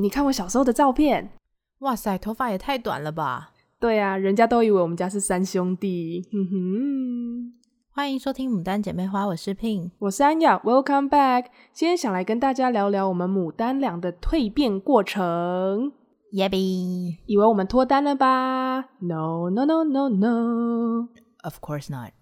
你看我小时候的照片。哇塞，头发也太短了吧？对啊，人家都以为我们家是三兄弟。哼哼，欢迎收听《牡丹姐妹花》，我是 Pin，我是安雅。Welcome back，今天想来跟大家聊聊我们牡丹俩的蜕变过程。耶比，以为我们脱单了吧 no, no, no, no. course not。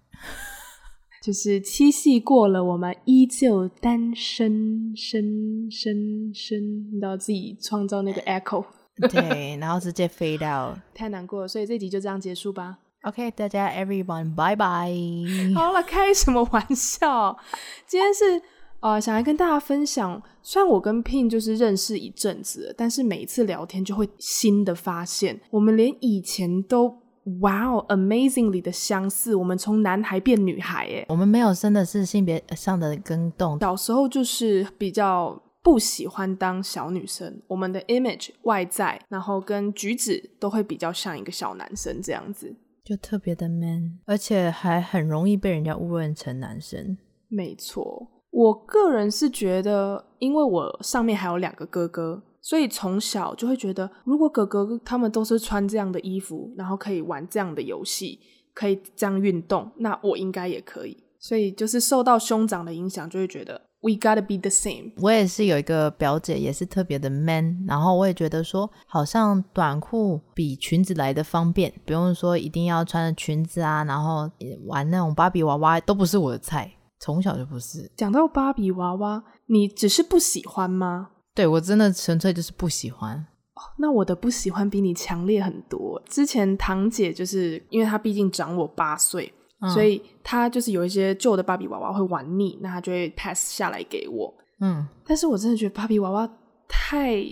就是七夕过了，我们依旧单身，身，身，身，你要自己创造那个 echo。对，然后直接 fade out，太难过了，所以这集就这样结束吧。OK，大家 everyone，拜拜。好了，开什么玩笑？今天是呃，想来跟大家分享。虽然我跟 Pin 就是认识一阵子，但是每一次聊天就会新的发现，我们连以前都 wow，amazingly 的相似。我们从男孩变女孩，哎，我们没有真的是性别上的更动。小时候就是比较。不喜欢当小女生，我们的 image 外在，然后跟举止都会比较像一个小男生这样子，就特别的 man，而且还很容易被人家误认成男生。没错，我个人是觉得，因为我上面还有两个哥哥，所以从小就会觉得，如果哥哥他们都是穿这样的衣服，然后可以玩这样的游戏，可以这样运动，那我应该也可以。所以就是受到兄长的影响，就会觉得。We gotta be the same。我也是有一个表姐，也是特别的 man，然后我也觉得说，好像短裤比裙子来的方便，不用说一定要穿着裙子啊，然后玩那种芭比娃娃都不是我的菜，从小就不是。讲到芭比娃娃，你只是不喜欢吗？对，我真的纯粹就是不喜欢。哦，那我的不喜欢比你强烈很多。之前堂姐就是因为她毕竟长我八岁。所以她就是有一些旧的芭比娃娃会玩腻，那她就会 pass 下来给我。嗯，但是我真的觉得芭比娃娃太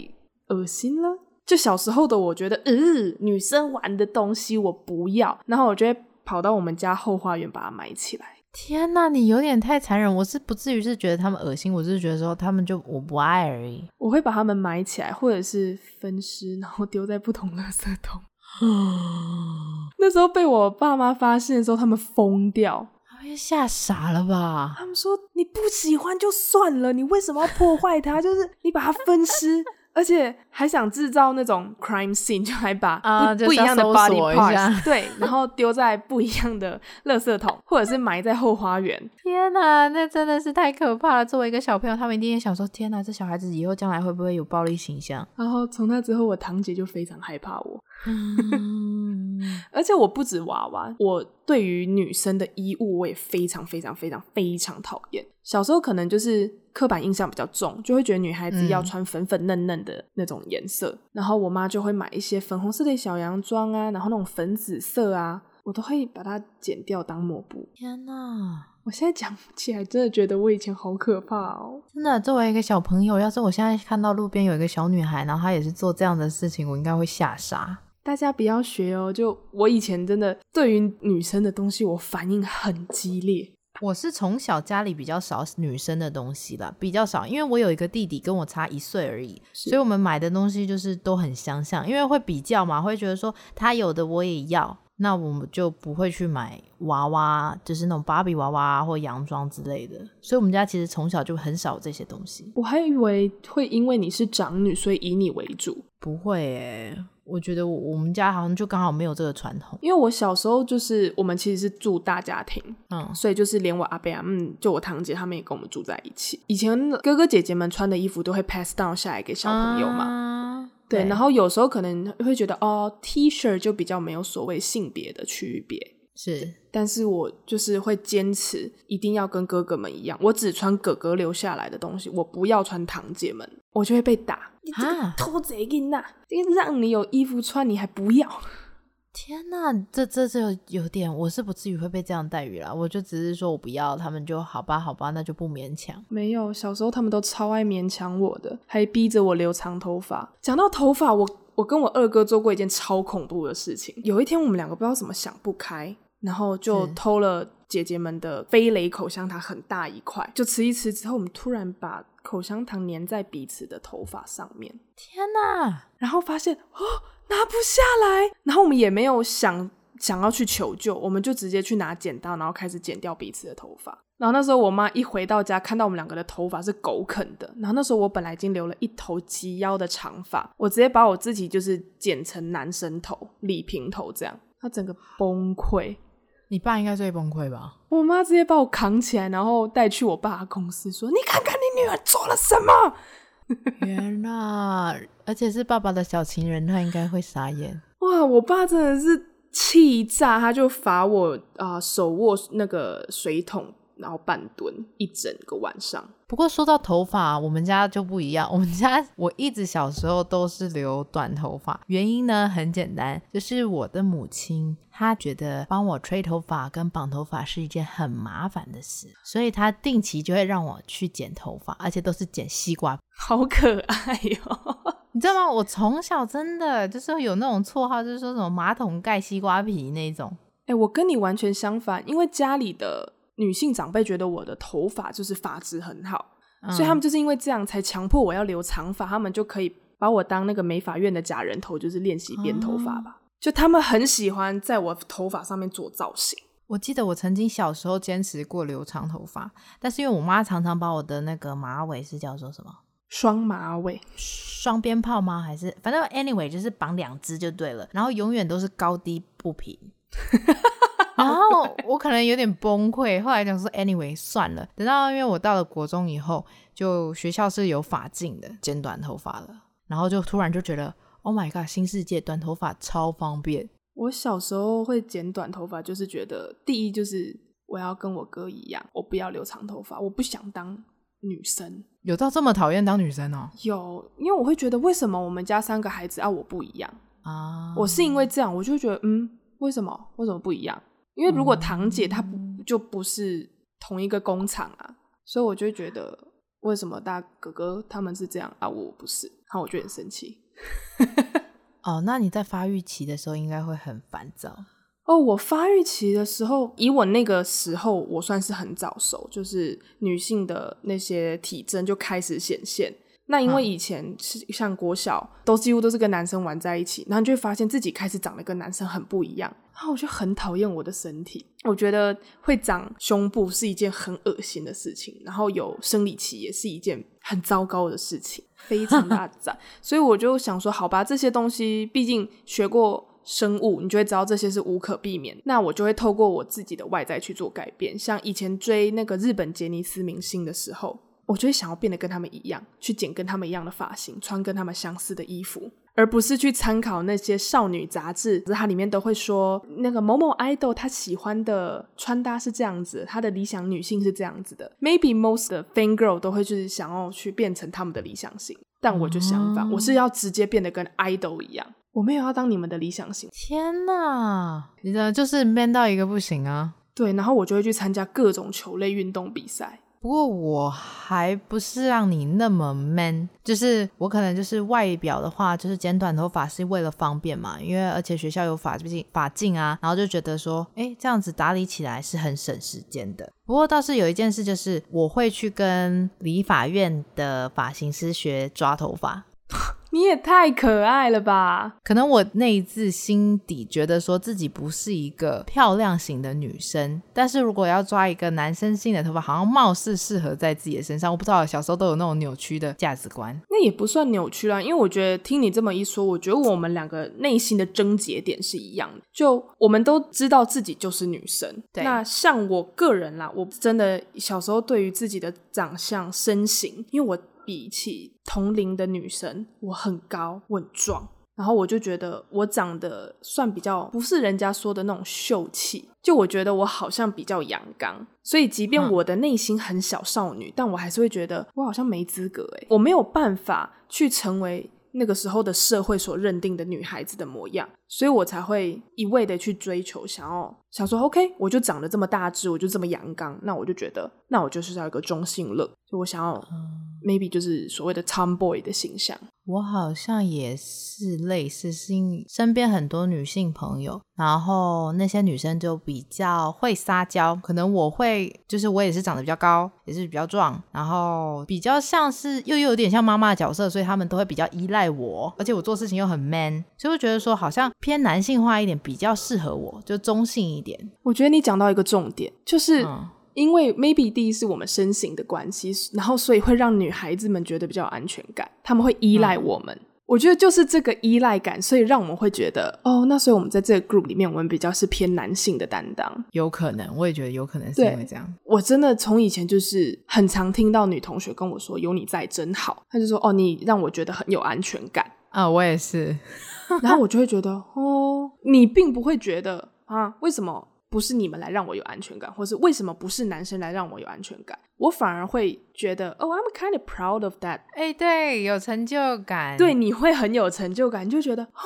恶心了。就小时候的我觉得，嗯、呃，女生玩的东西我不要，然后我就会跑到我们家后花园把它埋起来。天哪，你有点太残忍。我是不至于是觉得他们恶心，我是觉得说他们就我不爱而已。我会把他们埋起来，或者是分尸，然后丢在不同的垃圾桶。那时候被我爸妈发现的时候，他们疯掉，他们吓傻了吧？他们说：“你不喜欢就算了，你为什么要破坏它？就是你把它分尸。”而且还想制造那种 crime scene，就还把不、uh, 不一样的 body parts 对，然后丢在不一样的垃圾桶，或者是埋在后花园。天哪，那真的是太可怕了！作为一个小朋友，他们一定也想说：天哪，这小孩子以后将来会不会有暴力倾向？然后从那之后，我堂姐就非常害怕我。而且我不止娃娃，我对于女生的衣物我也非常非常非常非常讨厌。小时候可能就是刻板印象比较重，就会觉得女孩子要穿粉粉嫩嫩的那种颜色，嗯、然后我妈就会买一些粉红色的小洋装啊，然后那种粉紫色啊，我都会把它剪掉当抹布。天哪！我现在讲起来真的觉得我以前好可怕哦。真的，作为一个小朋友，要是我现在看到路边有一个小女孩，然后她也是做这样的事情，我应该会吓傻。大家不要学哦！就我以前真的对于女生的东西，我反应很激烈。我是从小家里比较少女生的东西啦，比较少，因为我有一个弟弟跟我差一岁而已，所以我们买的东西就是都很相像，因为会比较嘛，会觉得说他有的我也要，那我们就不会去买娃娃，就是那种芭比娃娃或洋装之类的。所以我们家其实从小就很少这些东西。我还以为会因为你是长女，所以以你为主，不会诶、欸。我觉得我们家好像就刚好没有这个传统，因为我小时候就是我们其实是住大家庭，嗯，所以就是连我阿伯啊，嗯，就我堂姐他们也跟我们住在一起。以前哥哥姐姐们穿的衣服都会 pass down 下来给小朋友嘛，嗯、对。然后有时候可能会觉得哦，T 恤就比较没有所谓性别的区别，是。但是我就是会坚持一定要跟哥哥们一样，我只穿哥哥留下来的东西，我不要穿堂姐们，我就会被打。你这个偷贼囡呐！让你有衣服穿，你还不要？天呐，这这这有点，我是不至于会被这样待遇啦。我就只是说我不要，他们就好吧，好吧，那就不勉强。没有，小时候他们都超爱勉强我的，还逼着我留长头发。讲到头发，我我跟我二哥做过一件超恐怖的事情。有一天，我们两个不知道怎么想不开，然后就偷了姐姐们的飞雷口香糖，很大一块，就吃一吃之后，我们突然把。口香糖粘在彼此的头发上面，天哪！然后发现哦，拿不下来。然后我们也没有想想要去求救，我们就直接去拿剪刀，然后开始剪掉彼此的头发。然后那时候我妈一回到家，看到我们两个的头发是狗啃的。然后那时候我本来已经留了一头及腰的长发，我直接把我自己就是剪成男生头，理平头这样。她整个崩溃。你爸应该最崩溃吧？我妈直接把我扛起来，然后带去我爸的公司，说：“你看看你女儿做了什么。”天哪！而且是爸爸的小情人，他应该会傻眼。哇！我爸真的是气炸，他就罚我啊、呃，手握那个水桶。然后半蹲一整个晚上。不过说到头发，我们家就不一样。我们家我一直小时候都是留短头发，原因呢很简单，就是我的母亲她觉得帮我吹头发跟绑头发是一件很麻烦的事，所以她定期就会让我去剪头发，而且都是剪西瓜，好可爱哟、哦！你知道吗？我从小真的就是有那种绰号，就是说什么马桶盖西瓜皮那种。哎，我跟你完全相反，因为家里的。女性长辈觉得我的头发就是发质很好，嗯，所以他们就是因为这样才强迫我要留长发，他们就可以把我当那个美发院的假人头，就是练习编头发吧。嗯。就他们很喜欢在我头发上面做造型。我记得我曾经小时候坚持过留长头发，但是因为我妈常常把我的那个马尾是叫做什么双马尾、双鞭炮吗？还是反正 anyway 就是绑两只就对了，然后永远都是高低不平。然后我可能有点崩溃，后来讲说，anyway 算了。等到因为我到了国中以后，就学校是有法禁的，剪短头发了。然后就突然就觉得，Oh my god，新世界，短头发超方便。我小时候会剪短头发，就是觉得第一就是我要跟我哥一样，我不要留长头发，我不想当女生。有到这么讨厌当女生哦？有，因为我会觉得为什么我们家三个孩子啊我不一样啊？我是因为这样，我就觉得嗯，为什么？为什么不一样？因为如果堂姐她不就不是同一个工厂啊，所以我就觉得为什么大哥哥他们是这样啊，我不是，然后我就很生气。哦，那你在发育期的时候应该会很烦躁。哦，我发育期的时候，以我那个时候，我算是很早熟，就是女性的那些体征就开始显现。那因为以前是像国小，都几乎都是跟男生玩在一起，然后你就会发现自己开始长得跟男生很不一样，然后我就很讨厌我的身体，我觉得会长胸部是一件很恶心的事情，然后有生理期也是一件很糟糕的事情，非常大赞。所以我就想说，好吧，这些东西毕竟学过生物，你就会知道这些是无可避免。那我就会透过我自己的外在去做改变，像以前追那个日本杰尼斯明星的时候。我就会想要变得跟他们一样，去剪跟他们一样的发型，穿跟他们相似的衣服，而不是去参考那些少女杂志。它里面都会说那个某某 idol 他喜欢的穿搭是这样子，他的理想女性是这样子的。Maybe most 的 fan girl 都会就是想要去变成他们的理想型，但我就相反，嗯、我是要直接变得跟 idol 一样。我没有要当你们的理想型。天哪，你的就是 man 到一个不行啊！对，然后我就会去参加各种球类运动比赛。不过我还不是让你那么 man，就是我可能就是外表的话，就是剪短头发是为了方便嘛，因为而且学校有发禁发禁啊，然后就觉得说，哎，这样子打理起来是很省时间的。不过倒是有一件事，就是我会去跟理法院的发型师学抓头发。你也太可爱了吧！可能我内自心底觉得说自己不是一个漂亮型的女生，但是如果要抓一个男生性的头发，好像貌似适合在自己的身上。我不知道小时候都有那种扭曲的价值观，那也不算扭曲啦。因为我觉得听你这么一说，我觉得我们两个内心的症结点是一样的。就我们都知道自己就是女生。对。那像我个人啦，我真的小时候对于自己的长相、身形，因为我。比起同龄的女生，我很高，我很壮，然后我就觉得我长得算比较不是人家说的那种秀气，就我觉得我好像比较阳刚，所以即便我的内心很小少女，嗯，但我还是会觉得我好像没资格诶，我没有办法去成为。那个时候的社会所认定的女孩子的模样，所以我才会一味的去追求，想要想说，OK，我就长得这么大只，我就这么阳刚，那我就觉得，那我就是要一个中性乐，就我想要，maybe 就是所谓的 tomboy 的形象。我好像也是类似，是因身边很多女性朋友，然后那些女生就比较会撒娇，可能我会就是我也是长得比较高，也是比较壮，然后比较像是又又有点像妈妈的角色，所以他们都会比较依赖我，而且我做事情又很 man，所以我觉得说好像偏男性化一点比较适合我，就中性一点。我觉得你讲到一个重点，就是。嗯因为 maybe 第一是我们身形的关系，然后所以会让女孩子们觉得比较有安全感，他们会依赖我们。嗯、我觉得就是这个依赖感，所以让我们会觉得哦，那所以我们在这个 group 里面，我们比较是偏男性的担当。有可能，我也觉得有可能是因为这样。我真的从以前就是很常听到女同学跟我说：“有你在真好。”她就说：“哦，你让我觉得很有安全感。”啊，我也是。然后我就会觉得哦，你并不会觉得啊，为什么？不是你们来让我有安全感，或是为什么不是男生来让我有安全感？我反而会觉得，哦、oh,，I'm kind of proud of that。哎，对，有成就感。对，你会很有成就感，你就觉得，哦、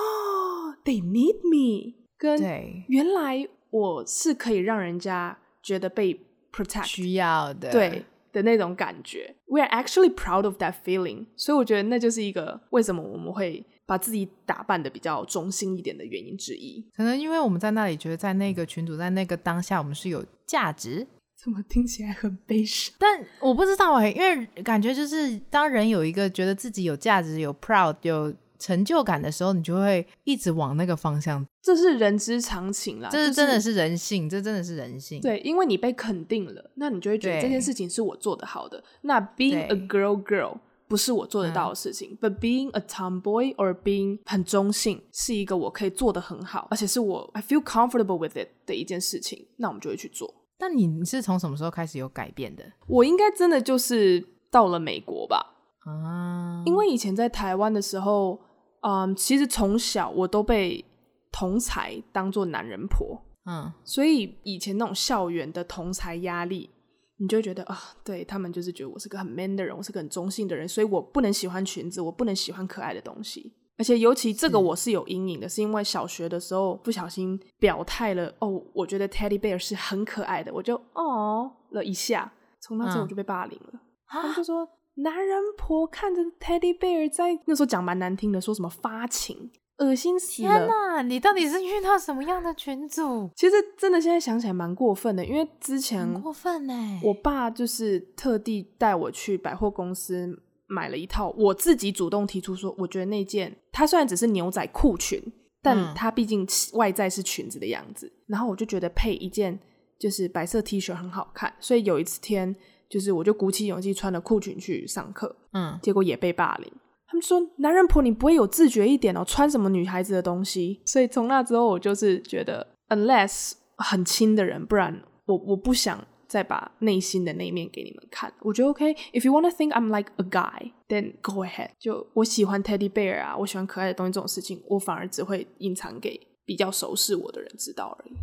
oh,，they need me。跟，原来我是可以让人家觉得被 protect 需要的，对的那种感觉。We are actually proud of that feeling。所以我觉得那就是一个为什么我们会。把自己打扮的比较中性一点的原因之一，可能因为我们在那里觉得，在那个群组，在那个当下，我们是有价值。怎么听起来很悲伤？但我不知道哎、欸，因为感觉就是当人有一个觉得自己有价值、有 proud、有成就感的时候，你就会一直往那个方向。这是人之常情啦，这是真的是人性，这真的是人性。对，因为你被肯定了，那你就会觉得这件事情是我做得好的。那 being a girl girl。不是我做得到的事情，嗯，but being a tomboy or being 很中性是一个我可以做得很好，而且是我 I feel comfortable with it 的一件事情，那我们就会去做。但你是从什么时候开始有改变的？我应该真的就是到了美国吧？啊，因为以前在台湾的时候，嗯，其实从小我都被同才当做男人婆，嗯，所以以前那种校园的同才压力。你就会觉得啊，对，他们就是觉得我是个很 man 的人，我是个很中性的人，所以我不能喜欢裙子，我不能喜欢可爱的东西。而且尤其这个我是有阴影的，是，是因为小学的时候不小心表态了，哦，我觉得 teddy bear 是很可爱的，我就哦了一下，从那之后我就被霸凌了。嗯、他们就说男人婆看着 teddy bear 在那时候讲蛮难听的，说什么发情。恶心死了！天哪，你到底是遇到什么样的群主？其实真的现在想起来蛮过分的，因为之前过分哎，我爸就是特地带我去百货公司买了一套，我自己主动提出说，我觉得那件它虽然只是牛仔裤裙，但它毕竟外在是裙子的样子，嗯，然后我就觉得配一件就是白色 T 恤很好看，所以有一次天就是我就鼓起勇气穿了裤裙去上课，嗯，结果也被霸凌。他们说：“男人婆，你不会有自觉一点哦，穿什么女孩子的东西？”所以从那之后，我就是觉得，unless 很亲的人，不然我我不想再把内心的那一面给你们看。我觉得 OK，if you wanna think I'm like a guy，then go ahead。就我喜欢 teddy bear 啊，我喜欢可爱的东西这种事情，我反而只会隐藏给比较熟悉我的人知道而已。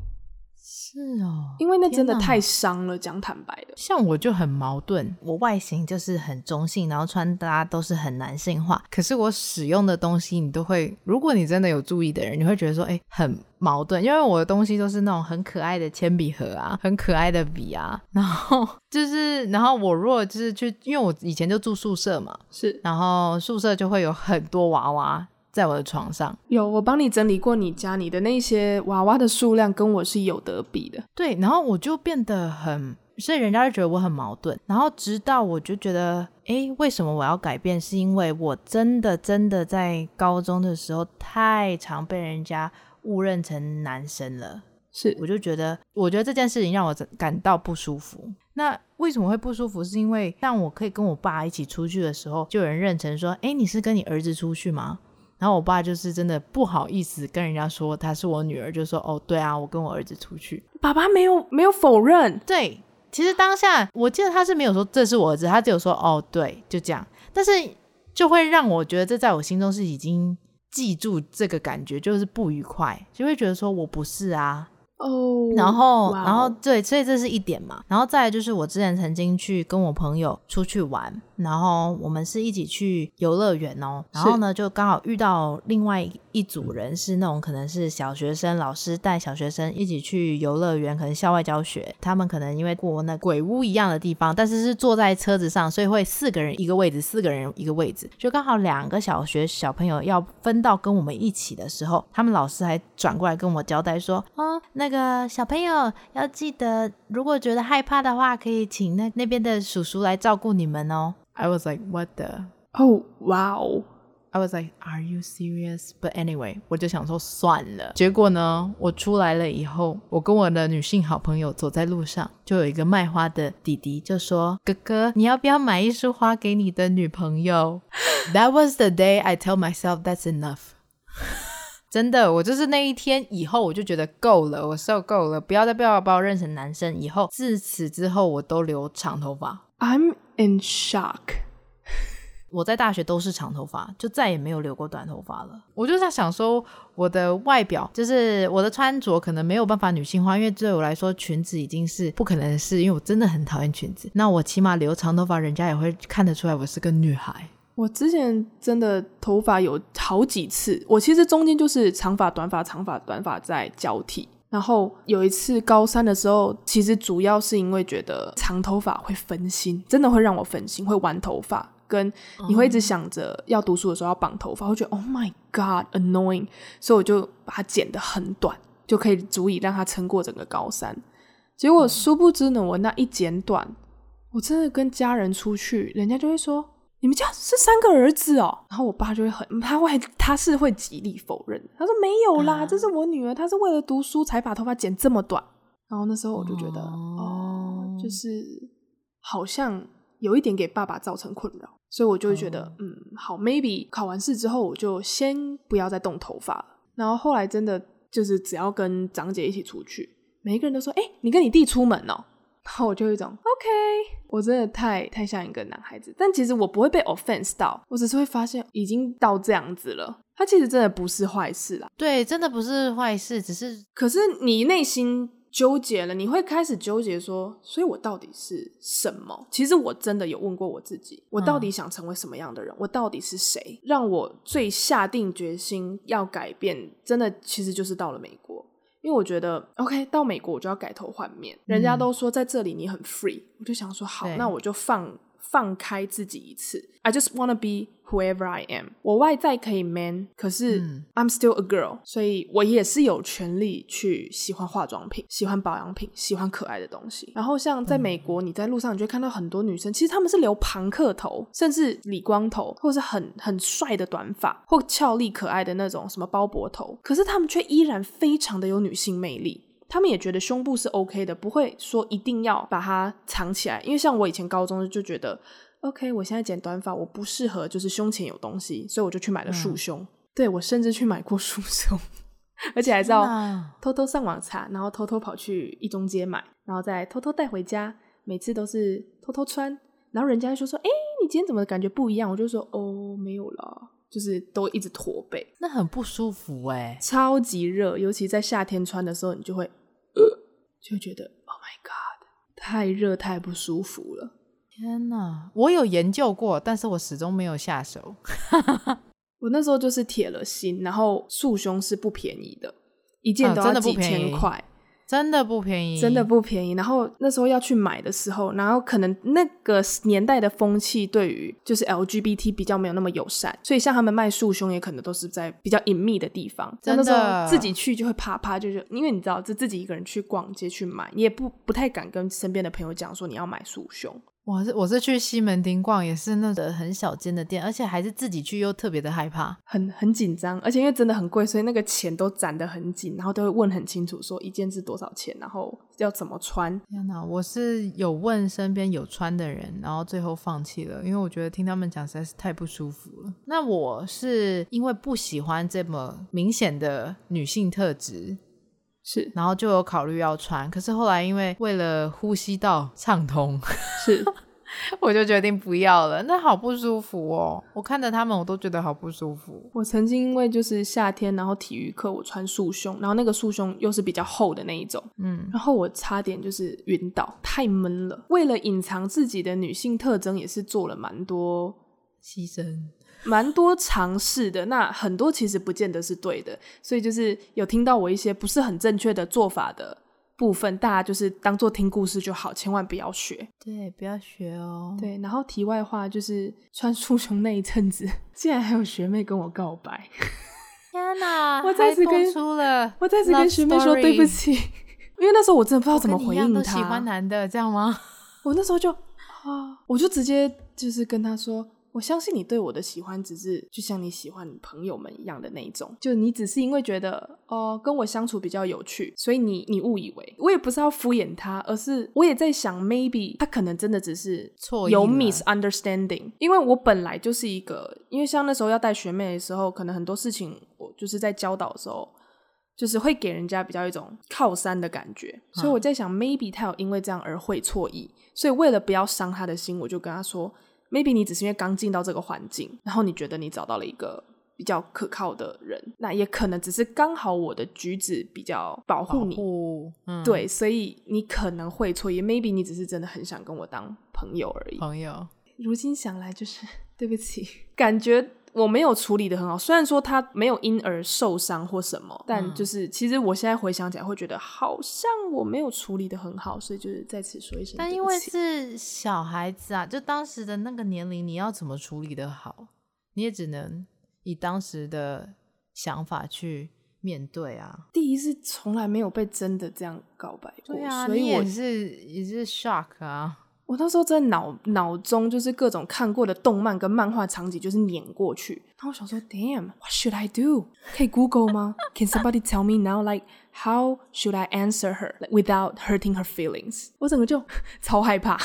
是哦，因为那真的太伤了。讲坦白的，像我就很矛盾，我外形就是很中性，然后穿搭都是很男性化，可是我使用的东西，你都会，如果你真的有注意的人，你会觉得说，哎，很矛盾，因为我的东西都是那种很可爱的铅笔盒啊，很可爱的笔啊，然后就是，然后我如果就是去，因为我以前就住宿舍嘛，是，然后宿舍就会有很多娃娃。在我的床上有，我帮你整理过你家里的那些娃娃的数量，跟我是有得比的。对，然后我就变得很，所以人家就觉得我很矛盾。然后直到我就觉得，诶，为什么我要改变？是因为我真的真的在高中的时候太常被人家误认成男生了。是，我就觉得，我觉得这件事情让我感到不舒服。那为什么会不舒服？是因为当我可以跟我爸一起出去的时候，就有人认成说，诶，你是跟你儿子出去吗？然后我爸就是真的不好意思跟人家说她是我女儿，就说哦，对啊，我跟我儿子出去。爸爸没有没有否认。对，其实当下我记得他是没有说这是我儿子，他只有说哦，对，就这样。但是就会让我觉得这在我心中是已经记住这个感觉，就是不愉快，就会觉得说我不是啊。哦、oh，然后.然后对，所以这是一点嘛。然后再来就是我之前曾经去跟我朋友出去玩。然后我们是一起去游乐园哦，然后呢就刚好遇到另外一组人，是那种可能是小学生，老师带小学生一起去游乐园，可能校外教学。他们可能因为过那鬼屋一样的地方，但是是坐在车子上，所以会四个人一个位置，四个人一个位置，就刚好两个小学小朋友要分到跟我们一起的时候，他们老师还转过来跟我交代说：“哦，那个小朋友要记得，如果觉得害怕的话，可以请那那边的叔叔来照顾你们哦。” I was like, what the? Oh, wow. I was like, are you serious? But anyway, 我就想说算了。结果呢，我出来了以后，我跟我的女性好朋友走在路上，就有一个卖花的弟弟就说：“哥哥，你要不要买一束花给你的女朋友？” That was the day I tell myself that's enough. 真的，我就是那一天以后，我就觉得够了，我受够了，不要再不要把我认成男生。以后自此之后，我都留长头发。I'm in shock。我在大学都是长头发，就再也没有留过短头发了。我就在想说，我的外表就是我的穿着可能没有办法女性化，因为对我来说，裙子已经是不可能的事。因为我真的很讨厌裙子。那我起码留长头发，人家也会看得出来我是个女孩。我之前真的头发有好几次，我其实中间就是长发、短发、长发、短发在交替。然后有一次高三的时候，其实主要是因为觉得长头发会分心，真的会让我分心，会玩头发，跟你会一直想着要读书的时候要绑头发，会觉得 Oh my God annoying，所以我就把它剪得很短，就可以足以让它撑过整个高三。结果殊不知呢，我那一剪短，我真的跟家人出去，人家就会说。你们家是三个儿子哦？然后我爸就会很，他会，他是会极力否认。他说没有啦，这是我女儿，她是为了读书才把头发剪这么短。然后那时候我就觉得，哦，哦，就是好像有一点给爸爸造成困扰，所以我就会觉得，哦、嗯，好，maybe 考完试之后我就先不要再动头发了。然后后来真的就是只要跟长姐一起出去，每一个人都说，哎，你跟你弟出门哦。然后我就有一种我真的太太像一个男孩子，但其实我不会被 offense 到，我只是会发现已经到这样子了。他其实真的不是坏事啦，对，真的不是坏事，只是可是你内心纠结了，你会开始纠结说，所以我到底是什么？其实我真的有问过我自己，我到底想成为什么样的人？嗯、我到底是谁？让我最下定决心要改变，真的其实就是到了美国。因为我觉得，OK，到美国我就要改头换面。人家都说在这里你很 free，我就想说好，那我就放放开自己一次。I just wanna be whoever I am。我外在可以 man，可是 I'm still a girl，所以我也是有权利去喜欢化妆品、喜欢保养品、喜欢可爱的东西。然后像在美国，你在路上你就会看到很多女生，其实她们是留庞克头，甚至理光头，或者是很很帅的短发，或俏丽可爱的那种什么包脖头，可是她们却依然非常的有女性魅力。她们也觉得胸部是 OK 的，不会说一定要把它藏起来。因为像我以前高中就觉得。OK，我现在剪短发，我不适合就是胸前有东西，所以我就去买了束胸。嗯、对，我甚至去买过束胸，而且还是要偷偷上网查，然后偷偷跑去一中街买，然后再偷偷带回家。每次都是偷偷穿，然后人家就说：“哎，你今天怎么感觉不一样？”我就说：“哦，没有啦，就是都一直驼背，那很不舒服哎，超级热，尤其在夏天穿的时候，你就会呃，就觉得 Oh my God，太热太不舒服了。”天呐，我有研究过，但是我始终没有下手。我那时候就是铁了心，然后束胸是不便宜的，一件都要几千块。嗯，真的不便宜，真的不便宜。然后那时候要去买的时候，然后可能那个年代的风气对于就是 LGBT 比较没有那么友善，所以像他们卖束胸也可能都是在比较隐秘的地方。真的，那时候自己去就会怕怕，就是因为你知道，就自己一个人去逛街去买，你也不不太敢跟身边的朋友讲说你要买束胸。我是我是去西门町逛，也是那个很小间的店，而且还是自己去，又特别的害怕，很很紧张，而且因为真的很贵，所以那个钱都攒得很紧，然后都会问很清楚，说一件是多少钱，然后要怎么穿。天哪，我是有问身边有穿的人，然后最后放弃了，因为我觉得听他们讲实在是太不舒服了。那我是因为不喜欢这么明显的女性特质。是，然后就有考虑要穿，可是后来因为为了呼吸道畅通，是，我就决定不要了，那好不舒服哦！我看着他们，我都觉得好不舒服。我曾经因为就是夏天，然后体育课我穿束胸，然后那个束胸又是比较厚的那一种，嗯，然后我差点就是晕倒，太闷了。为了隐藏自己的女性特征，也是做了蛮多牺牲，蛮多尝试的。那很多其实不见得是对的，所以就是有听到我一些不是很正确的做法的。部分大家就是当做听故事就好，千万不要学。对，不要学哦。对，然后题外话就是穿束胸那一阵子，竟然还有学妹跟我告白。天哪！我再次跟出了，我再次跟学妹说对不起，因为那时候我真的不知道怎么回应她。喜欢男的这样吗？我那时候就啊，我就直接就是跟她说。我相信你对我的喜欢只是就像你喜欢朋友们一样的那一种，就你只是因为觉得哦跟我相处比较有趣，所以你你误以为。我也不是要敷衍他，而是我也在想，maybe 他可能真的只是错有 misunderstanding，因为我本来就是一个，因为像那时候要带学妹的时候，可能很多事情我就是在教导的时候，就是会给人家比较一种靠山的感觉，所以我在想，maybe 他有因为这样而会错意，所以为了不要伤他的心，我就跟他说。Maybe 你只是因为刚进到这个环境，然后你觉得你找到了一个比较可靠的人，那也可能只是刚好我的举止比较保护你，护嗯、对，所以你可能会错也。Maybe 你只是真的很想跟我当朋友而已。朋友，如今想来就是对不起，感觉。我没有处理的很好，虽然说他没有因而受伤或什么，但就是其实我现在回想起来会觉得好像我没有处理的很好，所以就是在此说一声。但因为是小孩子啊，就当时的那个年龄，你要怎么处理的好？你也只能以当时的想法去面对啊。第一是从来没有被真的这样告白过，对啊，所以我也是也是 shock 啊。我那时候真的脑脑中就是各种看过的动漫跟漫画场景，就是碾过去。然后我想说，Damn，what should I do？可以 Google 吗？Can somebody tell me now？Like how should I answer her without hurting her feelings？我整个就超害怕。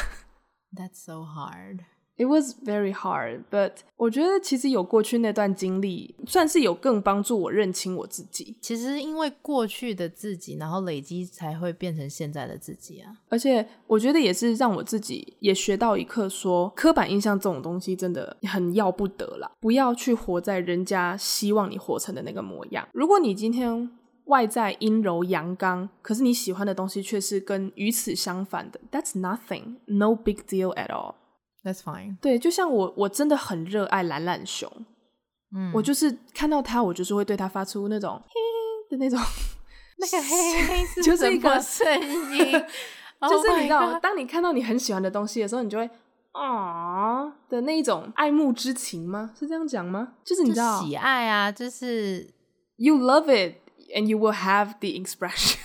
That's so hard. It was very hard, but 我觉得其实有过去那段经历，算是有更帮助我认清我自己。其实因为过去的自己，然后累积才会变成现在的自己啊。而且我觉得也是让我自己也学到一课说，说刻板印象这种东西真的很要不得啦，不要去活在人家希望你活成的那个模样。如果你今天外在阴柔阳刚，可是你喜欢的东西却是跟与此相反的，That's nothing, no big deal at all. That's fine。对，就像我，我真的很热爱懒懒熊。嗯，我就是看到它，我就是会对它发出那种嘿嘿的那种，那个嘿嘿 是就是一个声音，就是你知道，当你看到你很喜欢的东西的时候，你就会啊的那一种爱慕之情吗？是这样讲吗？就是你知道喜爱啊，就是 you love it and you will have the expression.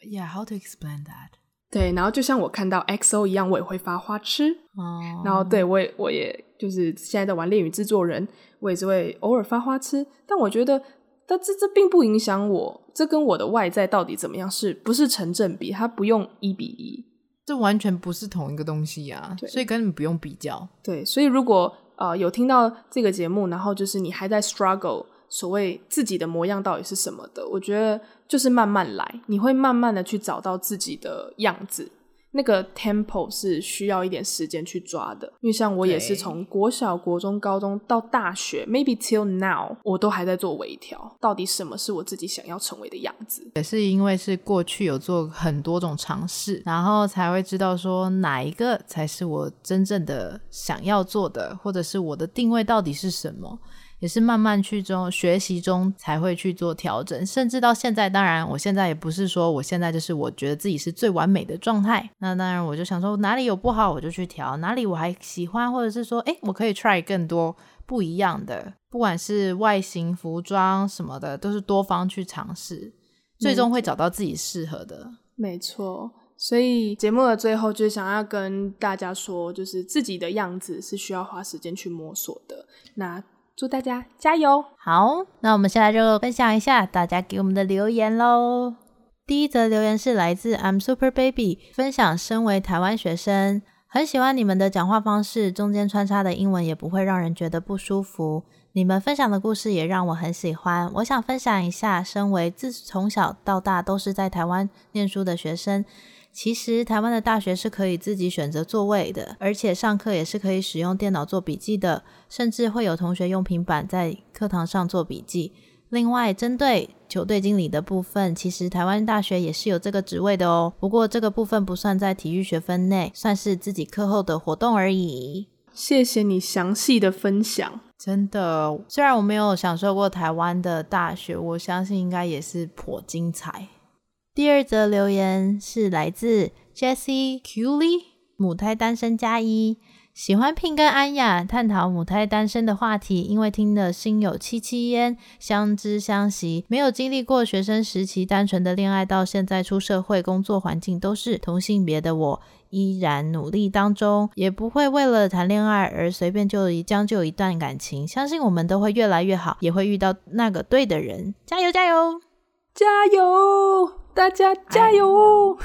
Yeah, how to explain that? 对，然后就像我看到 XO 一样，我也会发花痴。哦，然后对我也，我也就是现在在玩恋与制作人，我也是会偶尔发花痴。但我觉得，但这这并不影响我，这跟我的外在到底怎么样是不是成正比？它不用一比一，这完全不是同一个东西呀、啊。所以根本不用比较。对，所以如果呃有听到这个节目，然后就是你还在 struggle。所谓自己的模样到底是什么的？我觉得就是慢慢来，你会慢慢的去找到自己的样子。那个 tempo 是需要一点时间去抓的。因为像我也是从国小、国中、高中到大学，maybe till now，我都还在做微调。到底什么是我自己想要成为的样子？也是因为是过去有做很多种尝试，然后才会知道说哪一个才是我真正的想要做的，或者是我的定位到底是什么。也是慢慢去中学习中才会去做调整，甚至到现在，当然我现在也不是说我现在就是我觉得自己是最完美的状态。那当然我就想说哪里有不好我就去调，哪里我还喜欢，或者是说诶，我可以 try 更多不一样的，不管是外形、服装什么的，都是多方去尝试，最终会找到自己适合的。没错，所以节目的最后就想要跟大家说，就是自己的样子是需要花时间去摸索的。那。祝大家加油！好，那我们现在就分享一下大家给我们的留言喽。第一则留言是来自 I'm Super Baby，分享身为台湾学生，很喜欢你们的讲话方式，中间穿插的英文也不会让人觉得不舒服。你们分享的故事也让我很喜欢。我想分享一下，身为自从小到大都是在台湾念书的学生。其实台湾的大学是可以自己选择座位的，而且上课也是可以使用电脑做笔记的，甚至会有同学用平板在课堂上做笔记。另外，针对球队经理的部分，其实台湾大学也是有这个职位的哦。不过这个部分不算在体育学分内，算是自己课后的活动而已。谢谢你详细的分享，真的。虽然我没有享受过台湾的大学，我相信应该也是颇精彩。第二则留言是来自 Jessie Cooley，母胎单身加一。喜欢 Pin 跟安雅探讨母胎单身的话题，因为听了心有戚戚焉，相知相惜。没有经历过学生时期单纯的恋爱，到现在出社会工作环境都是同性别的我，依然努力当中，也不会为了谈恋爱而随便就一将就一段感情。相信我们都会越来越好，也会遇到那个对的人。加油加油加油！大家加油！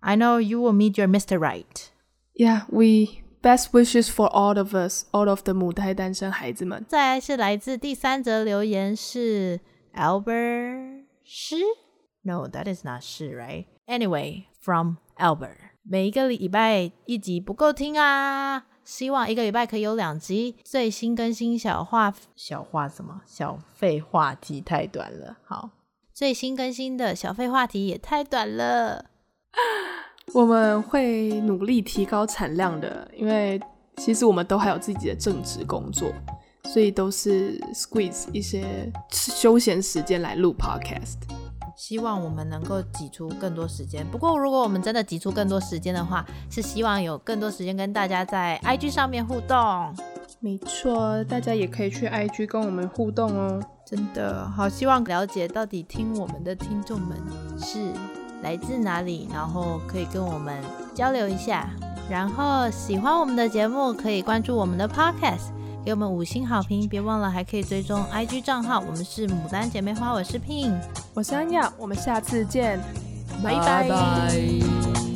I know you will meet your Mr. Right. Yeah, we. Best wishes for all of us, all of the 母胎单身孩子们。再来是来自第三则留言是 Albert 是？No, that is not 是，right? Anyway, from Albert。每一个礼拜一集不够听啊，希望一个礼拜可以有两集。最新更新小话小话什么？小废话题太短了。好， 最新更新的小废话题也太短了。我们会努力提高产量的，因为其实我们都还有自己的正职工作，所以都是 squeeze 一些休闲时间来录 podcast。希望我们能够挤出更多时间。不过，如果我们真的挤出更多时间的话，是希望有更多时间跟大家在 IG 上面互动。没错，大家也可以去 IG 跟我们互动哦。真的好希望了解到底听我们的听众们是。来自哪里？然后可以跟我们交流一下。然后喜欢我们的节目，可以关注我们的 Podcast，给我们五星好评。别忘了还可以追踪 IG 账号。我们是牡丹姐妹花，我是 Pin，我是安雅，我们下次见，拜拜。Bye bye